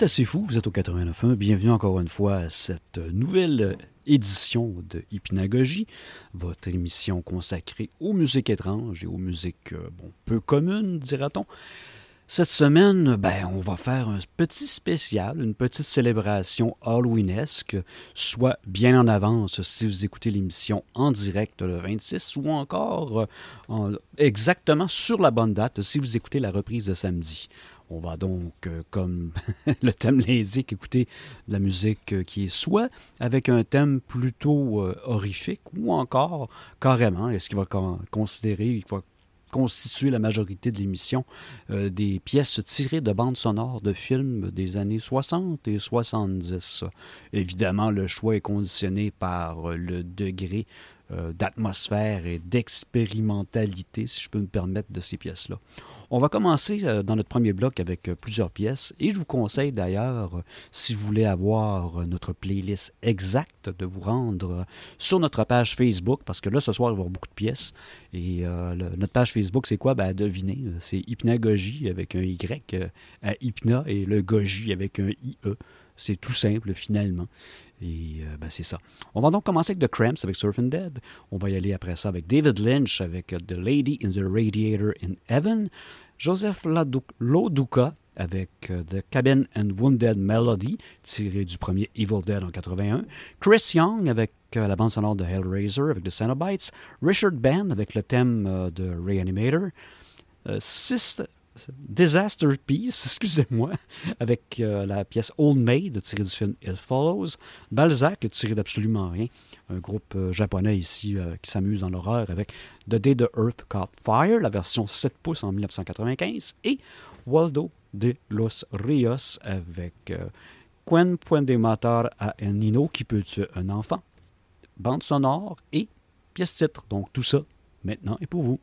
Êtes assez fou, vous êtes au 89.1. Bienvenue encore une fois à cette nouvelle édition de Hypnagogie, votre émission consacrée aux musiques étranges et aux musiques euh, bon, peu communes, dira-t-on. Cette semaine, ben, on va faire un petit spécial, une petite célébration halloweenesque, soit bien en avance si vous écoutez l'émission en direct le 26 ou encore euh, exactement sur la bonne date si vous écoutez la reprise de samedi. On va donc, euh, comme le thème l'indique, écouter de la musique euh, qui est soit avec un thème plutôt euh, horrifique ou encore carrément, est-ce qu'il va considérer, il va constituer la majorité de l'émission des pièces tirées de bandes sonores de films des années 60 et 70. Évidemment, le choix est conditionné par le degré euh, d'atmosphère et d'expérimentalité, si je peux me permettre, de ces pièces-là. On va commencer euh, dans notre premier bloc avec euh, plusieurs pièces et je vous conseille d'ailleurs, si vous voulez avoir notre playlist exacte, de vous rendre sur notre page Facebook parce que là, ce soir, il va y avoir beaucoup de pièces. Et notre page Facebook, c'est quoi? Ben, devinez, c'est Hypnagogie avec un Y à Hypna et le Gogie avec un IE. C'est tout simple finalement. Et euh, ben, c'est ça. On va donc commencer avec The Cramps avec Surfing Dead. On va y aller après ça avec David Lynch avec euh, The Lady in the Radiator in Heaven. Joseph Loduca avec euh, The Cabin and Wounded Melody, tiré du premier Evil Dead en 81. Chris Young avec la bande sonore de Hellraiser avec The Cenobites. Richard Band avec le thème de Reanimator. Sister, Disaster Piece, excusez-moi, avec euh, la pièce Old Maid tirée du film It Follows. Balzac tiré d'absolument rien, un groupe euh, japonais ici euh, qui s'amuse dans l'horreur avec The Day the Earth Caught Fire, la version 7 pouces en 1995, et Waldo de los Rios avec Quen Puede Matar a un Nino qui peut tuer un enfant, bande sonore et pièce titre. Donc tout ça maintenant est pour vous.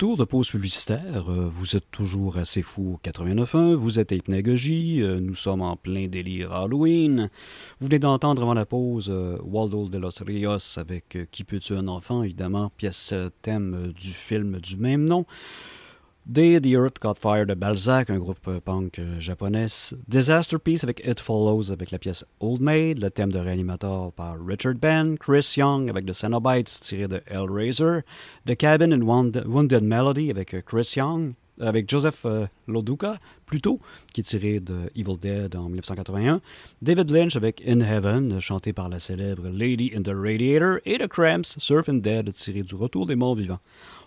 Retour de pause publicitaire. Euh, vous êtes toujours assez fou au 89.1. Vous êtes Hypnagogie. Euh, nous sommes en plein délire Halloween. Vous venez d'entendre avant la pause euh, Waldo de los Rios avec Qui peut tuer un enfant, évidemment, pièce thème du film du même nom. Day the Earth Got Fire de Balzac, un groupe punk japonais. Disaster Piece avec It Follows avec la pièce Old Maid, le thème de Reanimator par Richard Ben, Chris Young avec The Cenobites tiré de Hellraiser, The Cabin in Wounded Melody avec Chris Young, avec Joseph euh, Loduca, plutôt, qui tiré de Evil Dead en 1981, David Lynch avec In Heaven, chanté par la célèbre Lady in the Radiator, et The Cramps, Surf and Dead, tiré du Retour des morts vivants.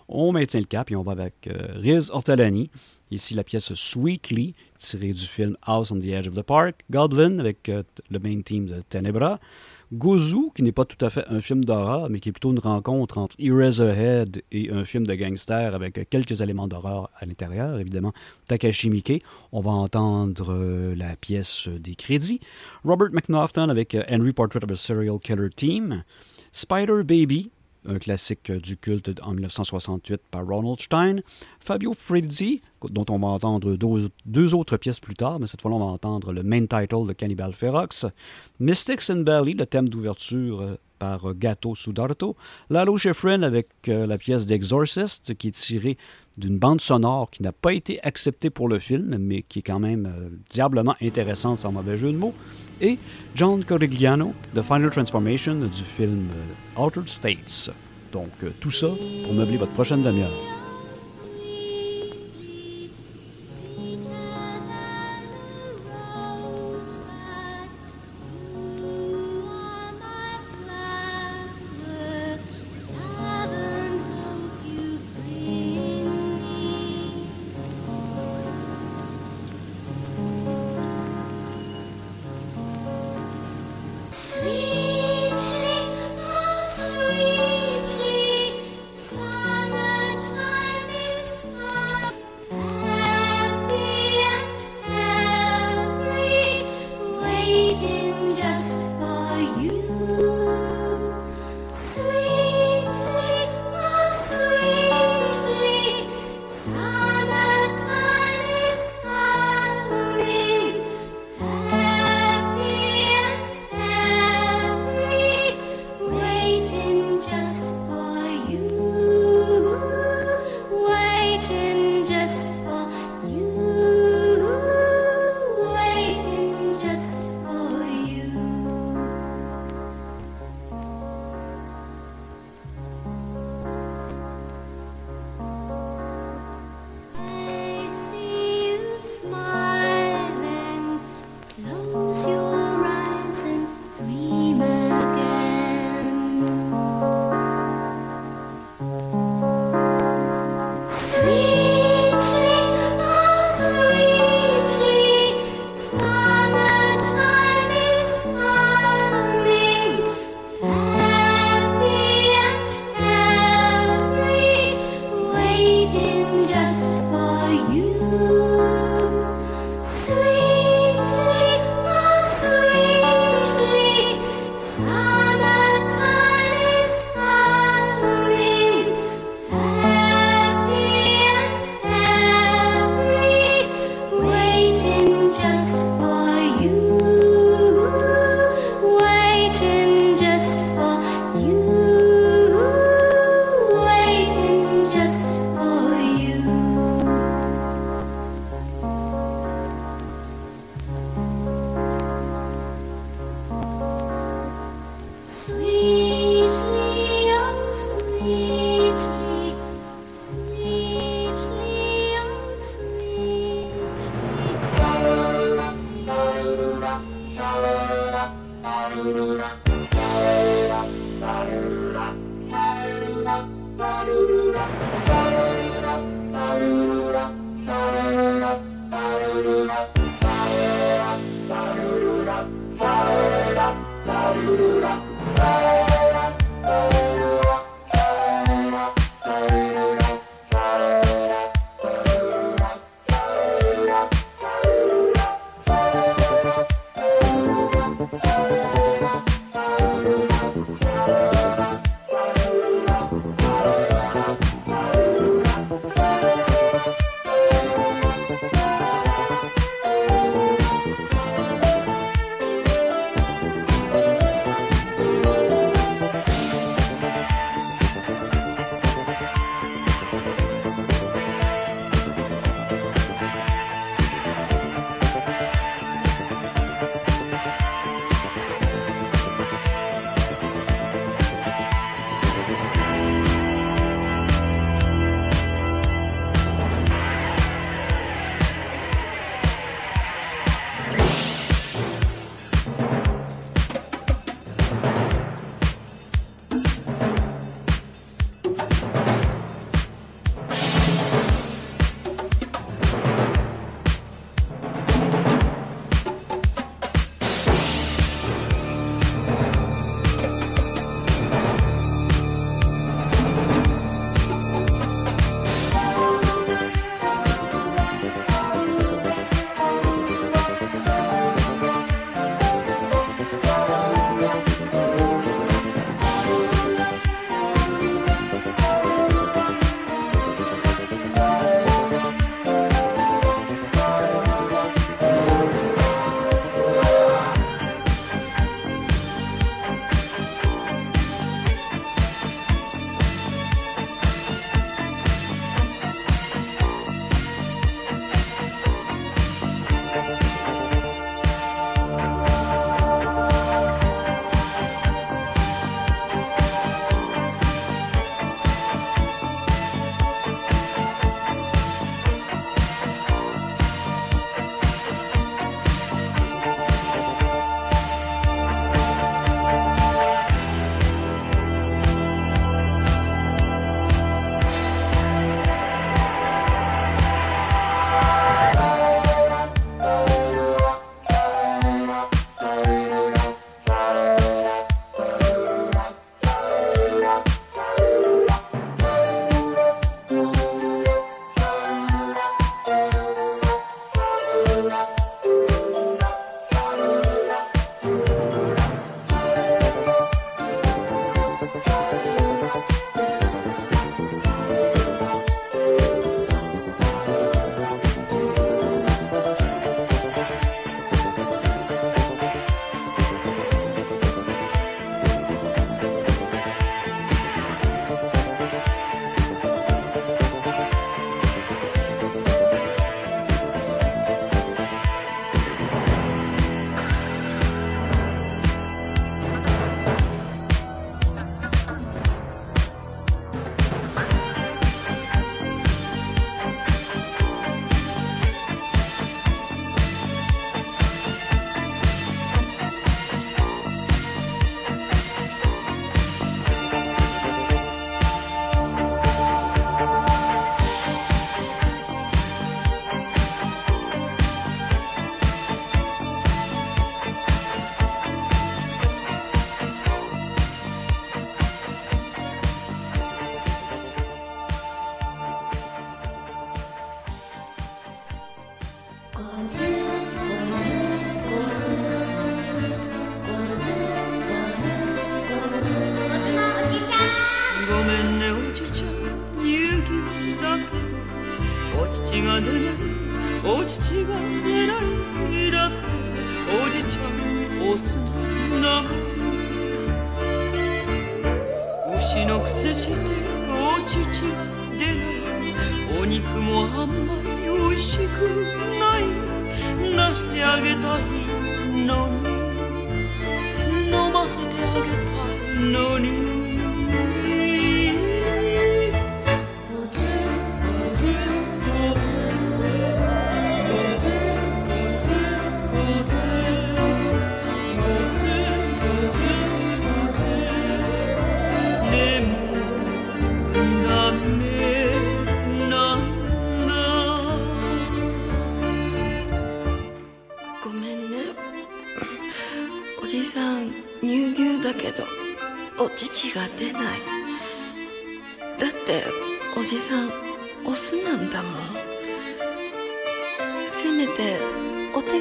On maintient le cap et on va avec euh, Riz Ortolani. Ici, la pièce Sweetly, tirée du film House on the Edge of the Park. Goblin, avec euh, le main team de Tenebra. Gozu, qui n'est pas tout à fait un film d'horreur, mais qui est plutôt une rencontre entre Eraserhead et un film de gangster avec quelques éléments d'horreur à l'intérieur, évidemment. Takashi Miike. On va entendre euh, la pièce des crédits. Robert McNaughton avec Henry Portrait of a Serial Killer Team. Spider Baby, un classique du culte en 1968 par Ronald Stein. Fabio Frizzi, dont on va entendre deux, autres pièces plus tard, mais cette fois-là, on va entendre le main title de Cannibal Ferox. Mystics in Valley, le thème d'ouverture euh, par Gato Sudarto. Lalo Schifrin avec euh, la pièce d'Exorcist, qui est tirée d'une bande sonore qui n'a pas été acceptée pour le film, mais qui est quand même diablement intéressante, sans mauvais jeu de mots et John Corigliano, The Final Transformation du film euh, Altered States. Donc euh, tout ça pour meubler votre prochaine demi-heure.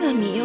amigo.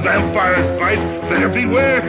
Vampire's bite. Better beware,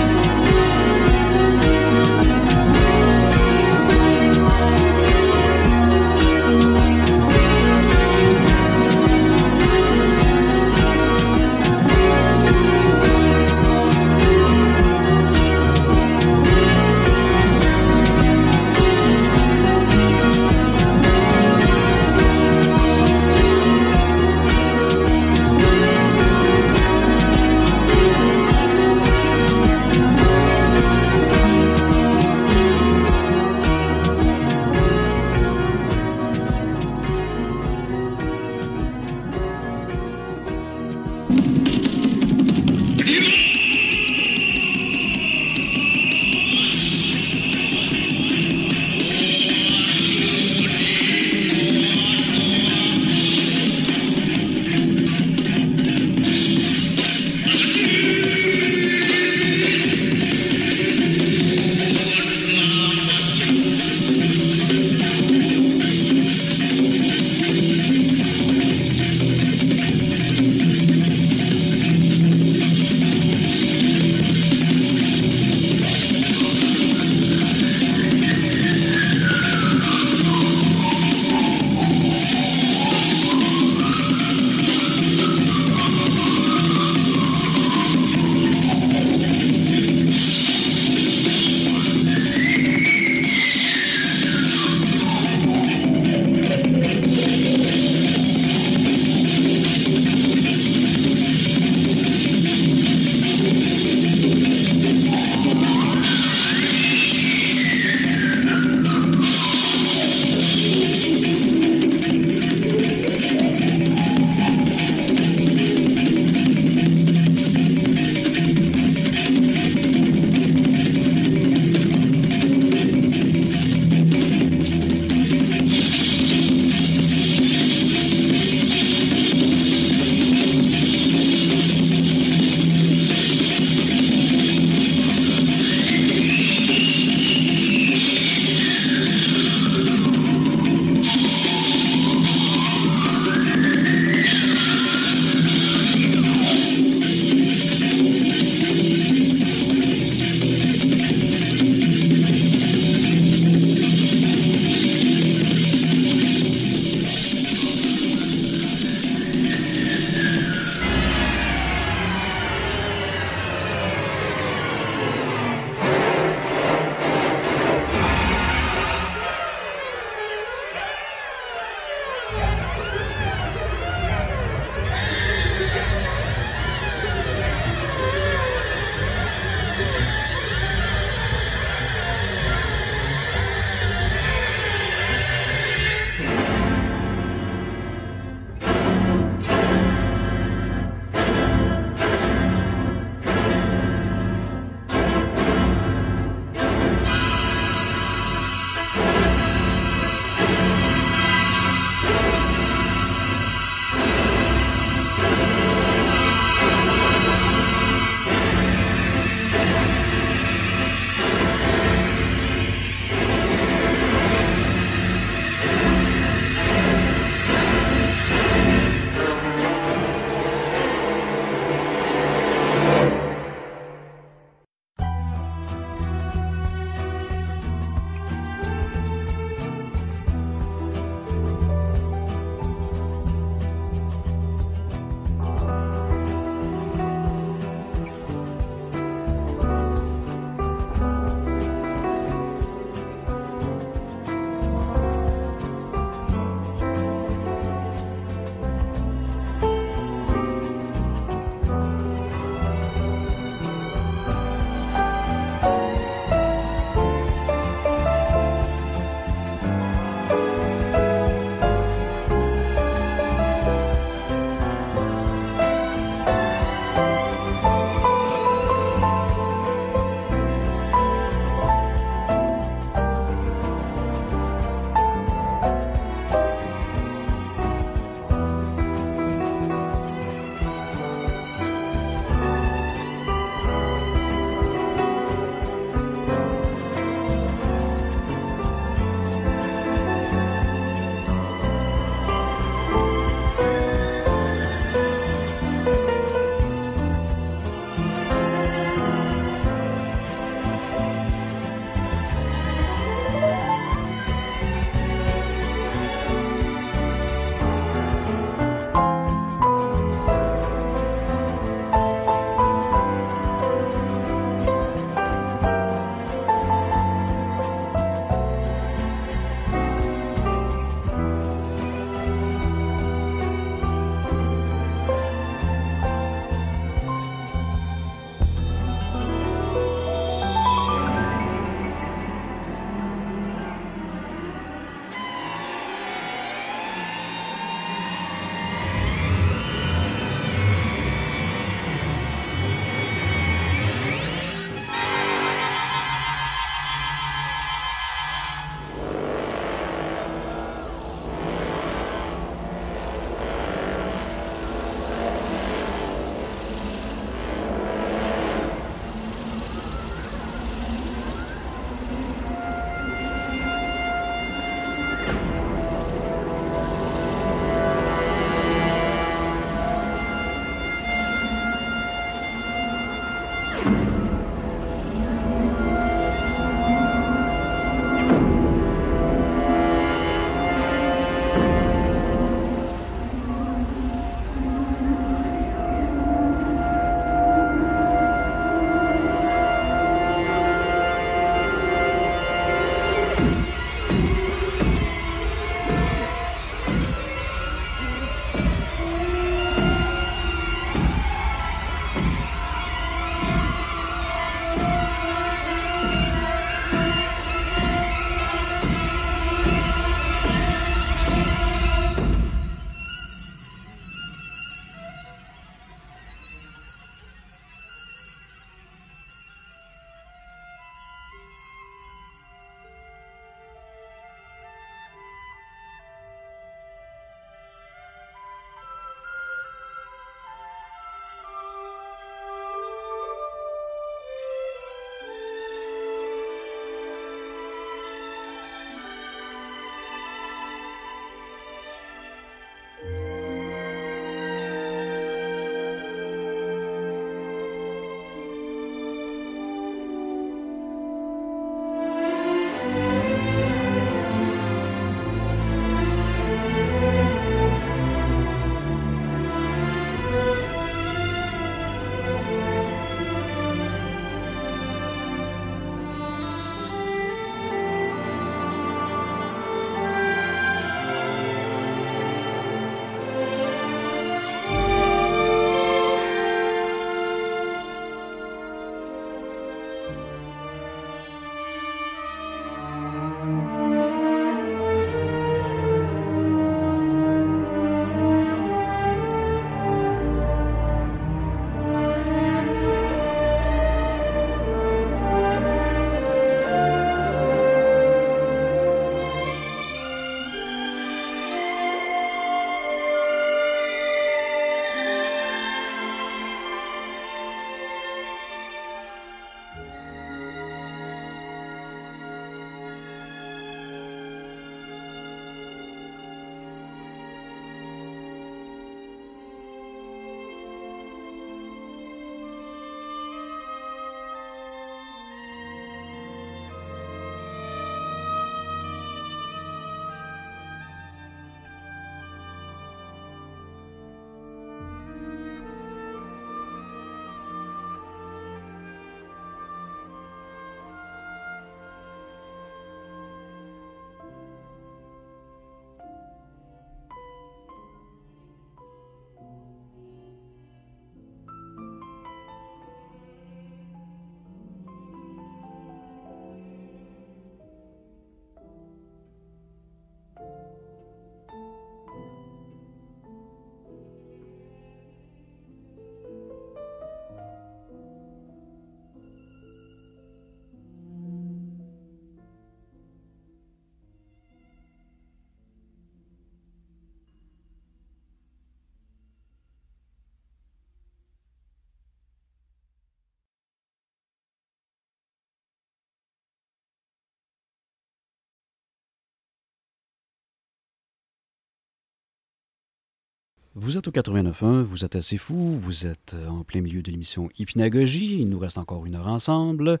Vous êtes au 89.1, vous êtes assez fou, vous êtes euh, en plein milieu de l'émission Hypnagogie, il nous reste encore une heure ensemble.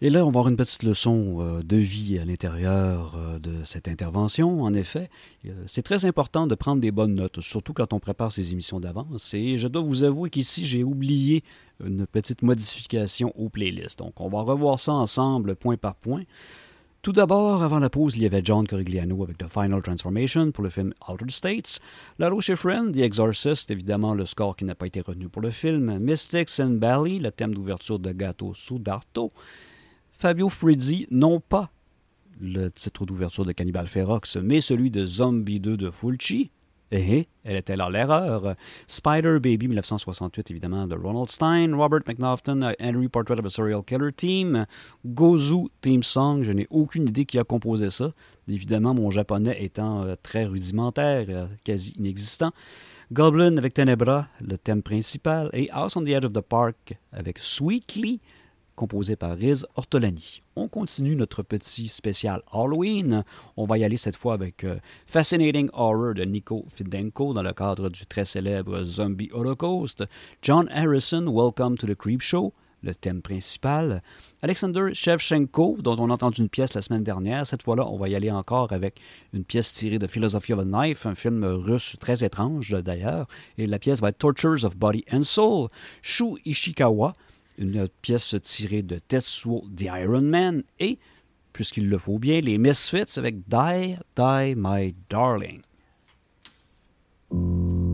Et là, on va avoir une petite leçon euh, de vie à l'intérieur euh, de cette intervention. En effet, c'est très important de prendre des bonnes notes, surtout quand on prépare ces émissions d'avance. Et je dois vous avouer qu'ici, j'ai oublié une petite modification aux playlists. Donc, on va revoir ça ensemble, point par point. Tout d'abord, avant la pause, il y avait John Corigliano avec The Final Transformation pour le film Altered States. La Roche Friend, The Exorcist, évidemment le score qui n'a pas été retenu pour le film. Mystics and Bally, le thème d'ouverture de Gato Sudarto. Fabio Frizzi, non pas le titre d'ouverture de Cannibal Ferox, mais celui de Zombie 2 de Fulci. Eh, eh, elle était là l'erreur. Spider Baby 1968, évidemment, de Ronald Stein. Robert McNaughton, Henry Portrait of a Serial Killer Team. Gozu Team Song, je n'ai aucune idée qui a composé ça. Évidemment, mon japonais étant euh, très rudimentaire, euh, quasi inexistant. Goblin avec Tenebra, le thème principal. Et House on the Edge of the Park avec Sweetly composé par Riz Ortolani. On continue notre petit spécial Halloween. On va y aller cette fois avec euh, Fascinating Horror de Nico Fidenko dans le cadre du très célèbre Zombie Holocaust. John Harrison, Welcome to the Creep Show, le thème principal. Alexander Shevchenko, dont on a entendu une pièce la semaine dernière. Cette fois-là, on va y aller encore avec une pièce tirée de Philosophy of a Knife, un film russe très étrange d'ailleurs. Et la pièce va être Tortures of Body and Soul. Shu Ishikawa, une pièce tirée de Tetsuo The Iron Man et, puisqu'il le faut bien, les Misfits avec Die, Die, My Darling.「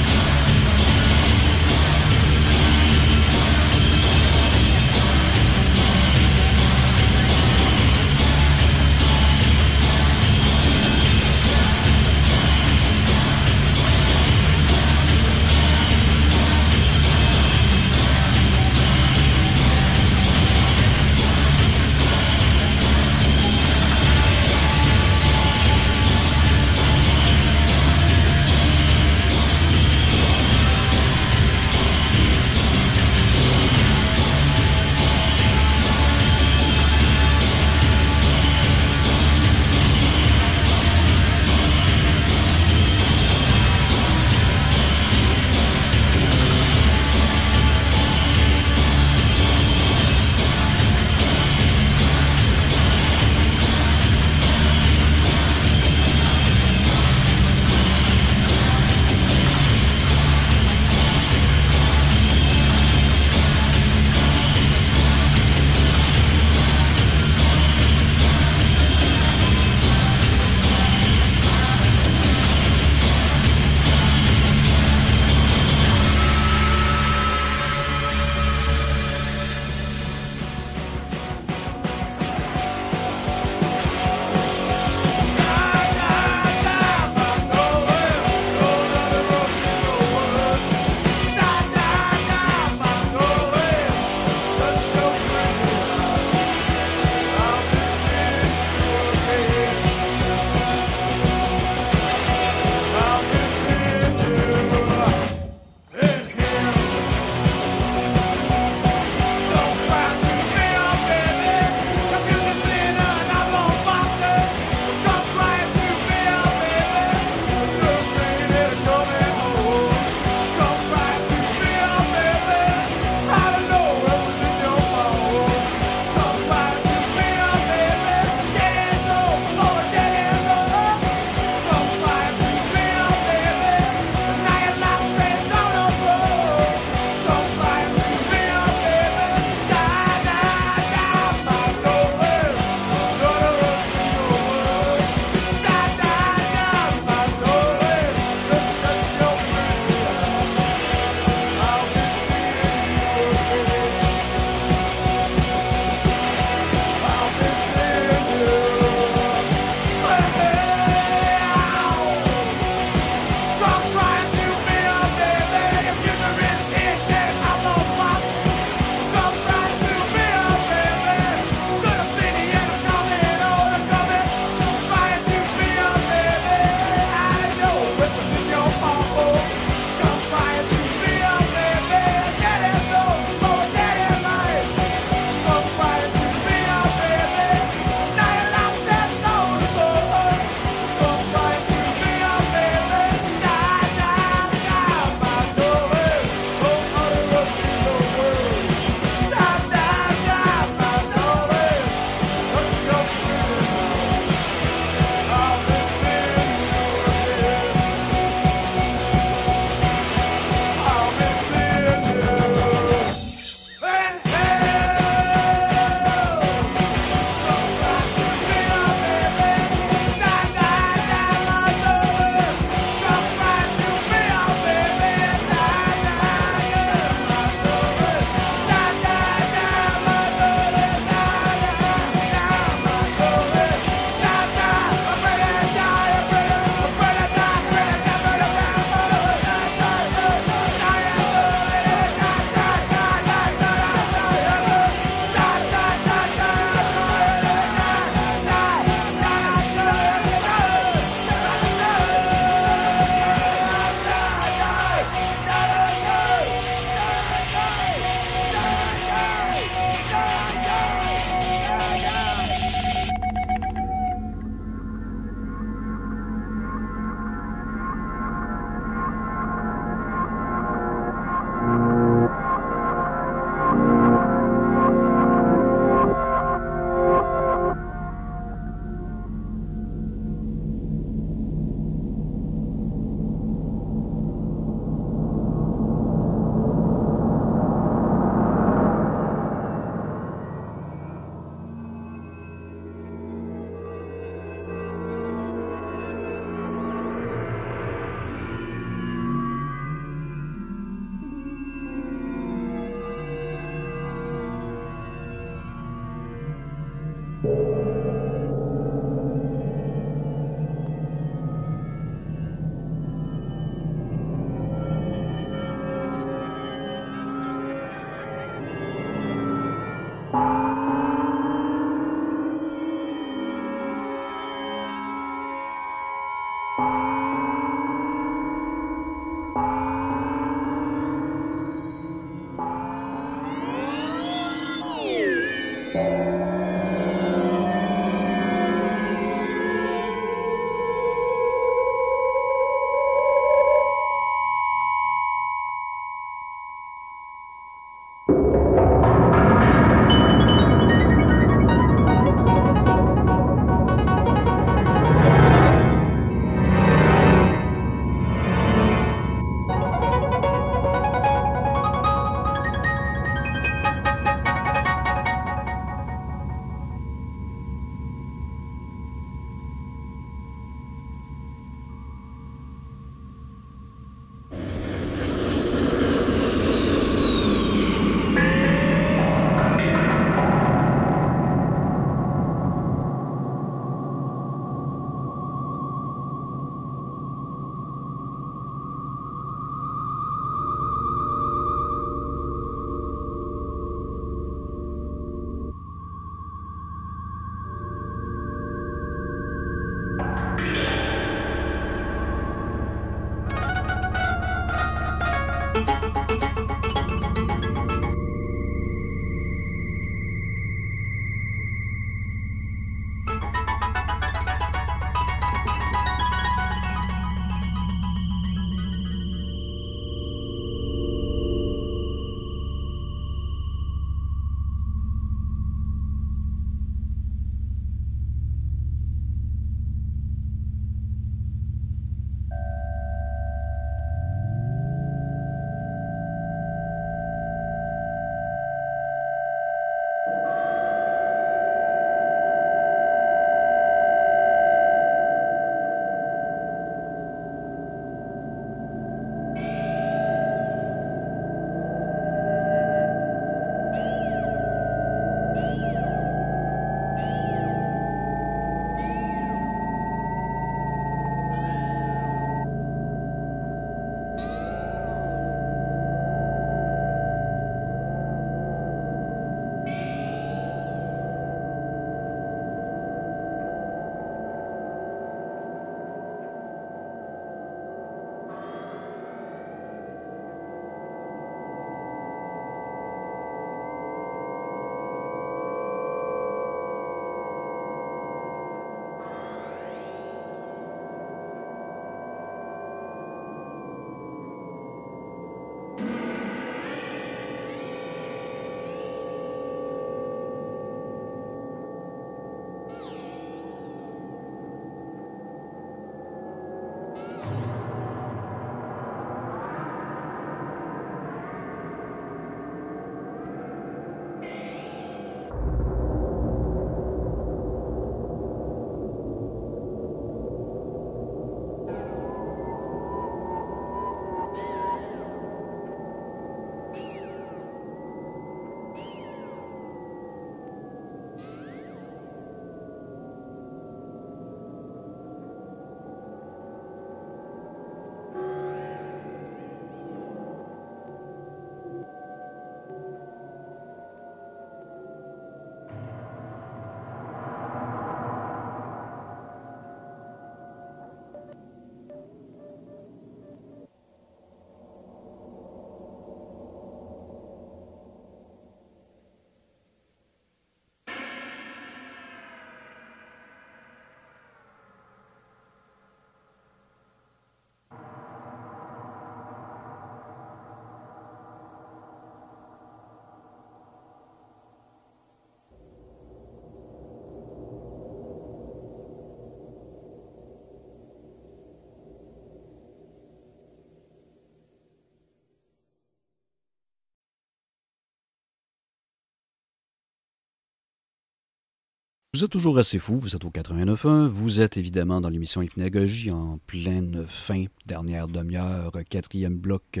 Êtes toujours assez fou, vous êtes au 89.1, vous êtes évidemment dans l'émission Hypnagogie en pleine fin, dernière demi-heure, quatrième bloc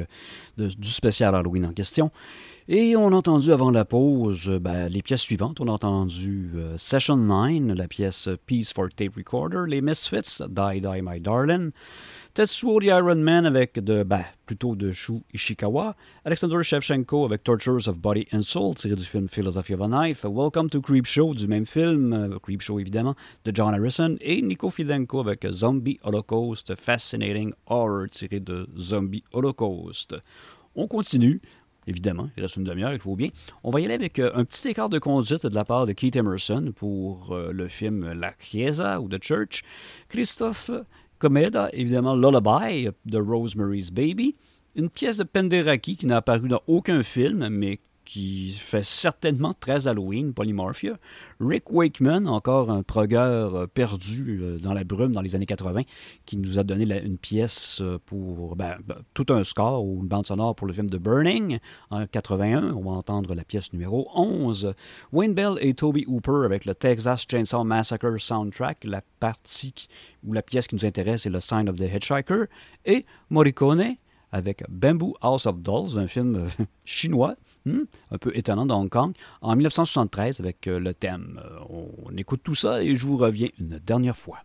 du spécial Halloween en question. Et on a entendu avant la pause ben, les pièces suivantes. On a entendu euh, Session 9, la pièce Peace for Tape Recorder, les Misfits, Die Die My Darling, Tetsuo the Iron Man avec de, ben, plutôt de Shu Ishikawa, Alexander Shevchenko avec Tortures of Body and Soul, tiré du film Philosophy of a Knife, Welcome to Creepshow du même film, euh, Creepshow évidemment, de John Harrison, et Nico Fidenko avec Zombie Holocaust, Fascinating Horror, tiré de Zombie Holocaust. On continue. Évidemment, il reste une demi-heure, il faut bien. On va y aller avec euh, un petit écart de conduite de la part de Keith Emerson pour euh, le film La Chiesa ou The Church. Christophe Comeda, évidemment Lullaby de Rosemary's Baby. Une pièce de Penderecki qui n'a apparu dans aucun film, mais qui fait certainement très Halloween, Polymorphia. Rick Wakeman, encore un progueur euh, perdu euh, dans la brume dans les années 80, qui nous a donné une pièce euh, pour ben, ben, tout un score ou une bande sonore pour le film The Burning en 81. On va entendre la pièce numéro 11. Wayne Bell et Toby Hooper avec le Texas Chainsaw Massacre soundtrack. La partie ou la pièce qui nous intéresse est le Sign of the Hitchhiker. Et Morricone avec Bamboo House of Dolls, un film euh, chinois, hmm, un peu étonnant de Hong Kong, en 1973 avec euh, le thème. Euh, on écoute tout ça et je vous reviens une dernière fois.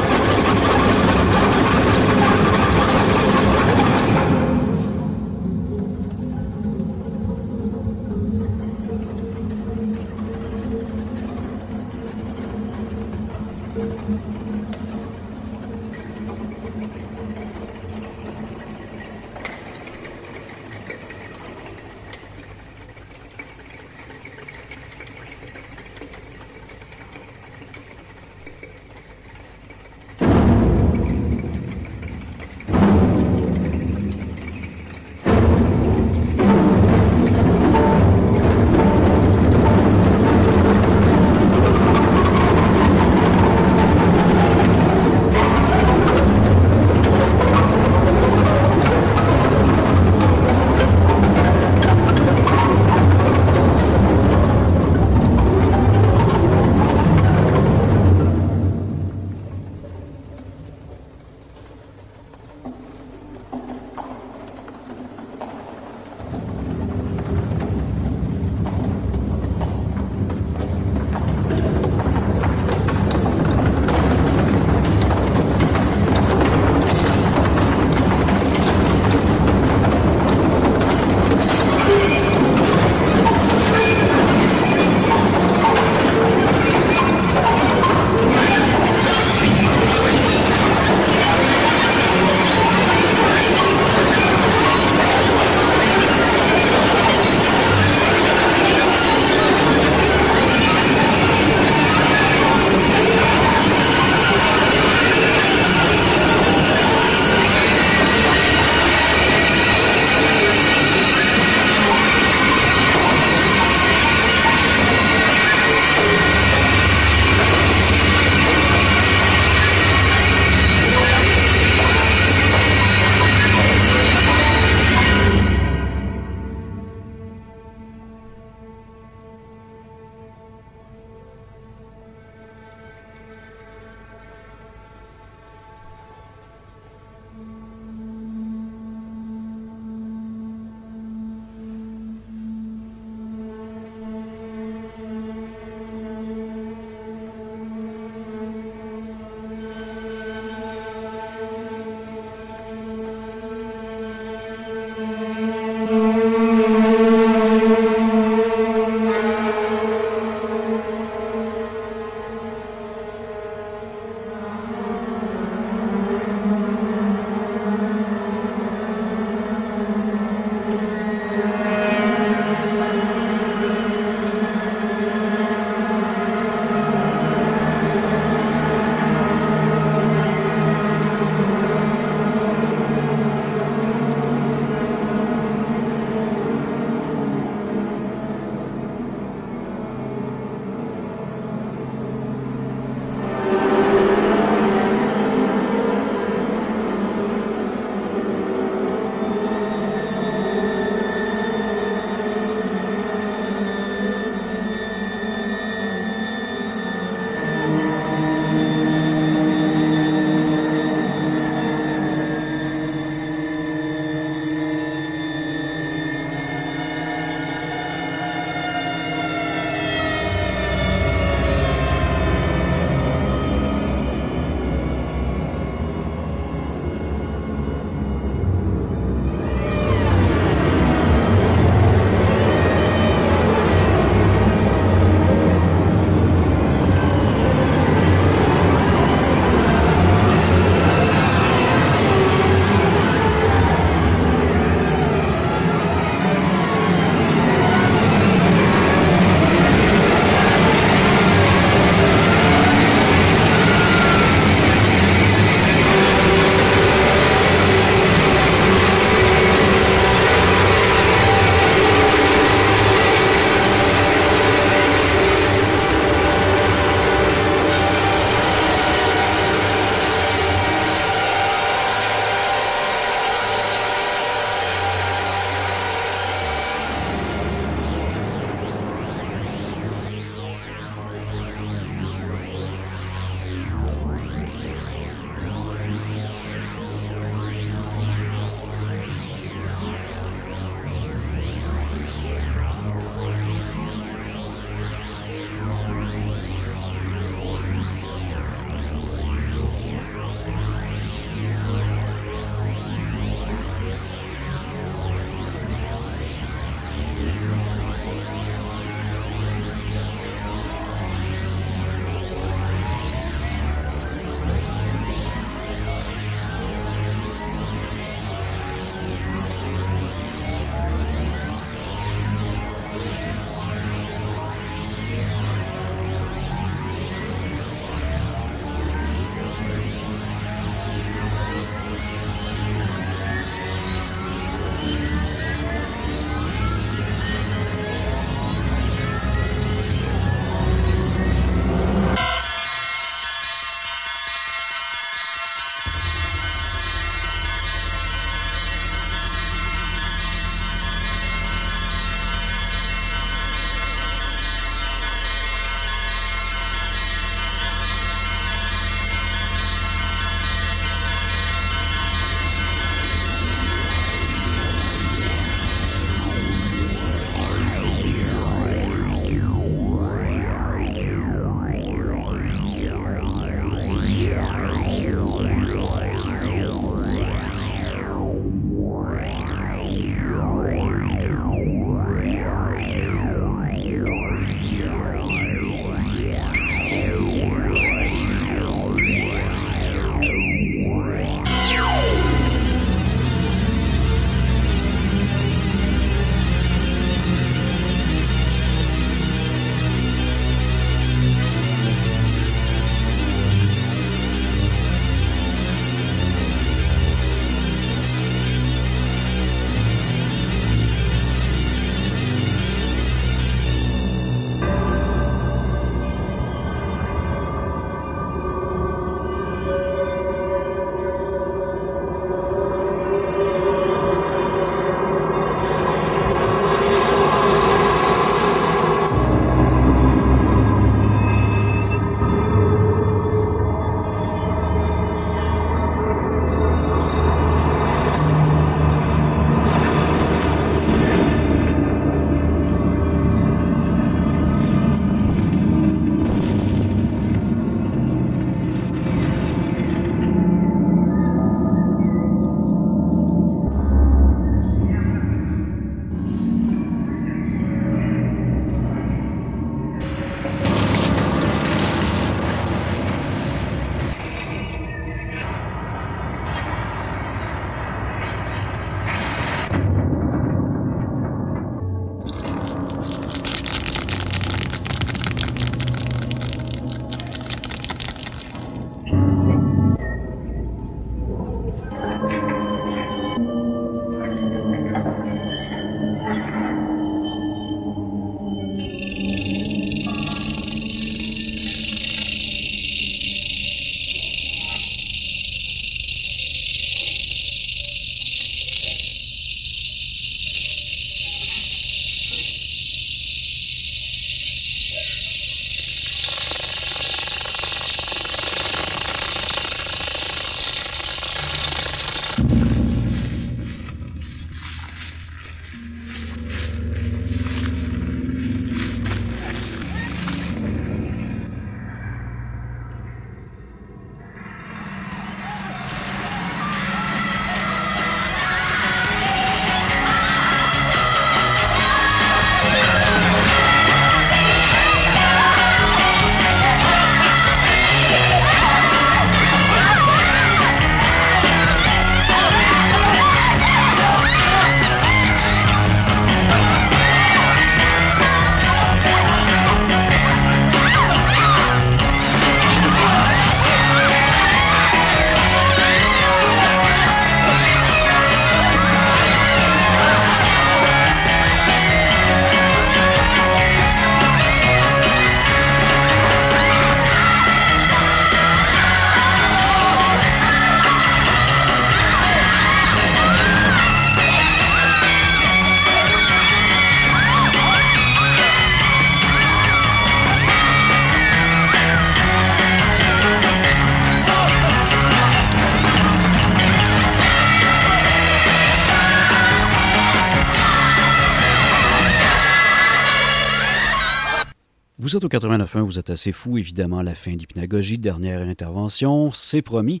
Vous êtes au 89.1, vous êtes assez fou, évidemment, la fin d'Hypnagogie, dernière intervention, c'est promis.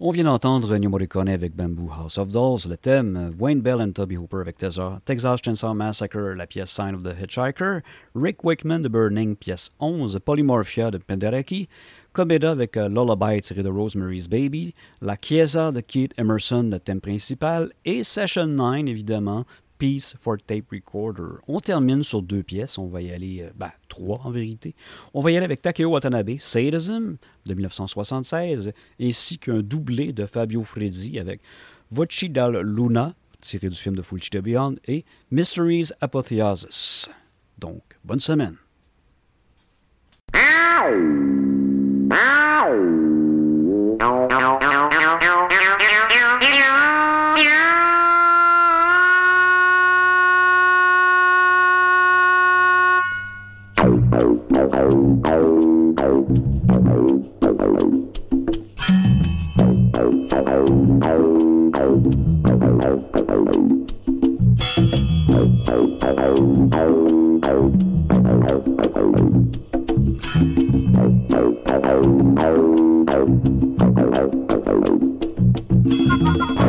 On vient d'entendre New Morricone avec Bamboo House of Dolls, le thème, Wayne Bell and Toby Hooper avec Texas Chainsaw Massacre, la pièce Sign of the Hitchhiker, Rick Wakeman de Burning, pièce 11, Polymorphia de Penderecki, Comeda avec uh, Lullaby tiré de Rosemary's Baby, La Chiesa de Keith Emerson, le thème principal, et Session 9, évidemment, Piece for Tape Recorder. On termine sur deux pièces, on va y aller, euh, ben, trois en vérité. On va y aller avec Takeo Watanabe, Sadism de 1976, ainsi qu'un doublé de Fabio Freddi avec Voci dal Luna, tiré du film de Fulci Beyond, et Mysteries Apotheosis. Donc, bonne semaine. Thank you.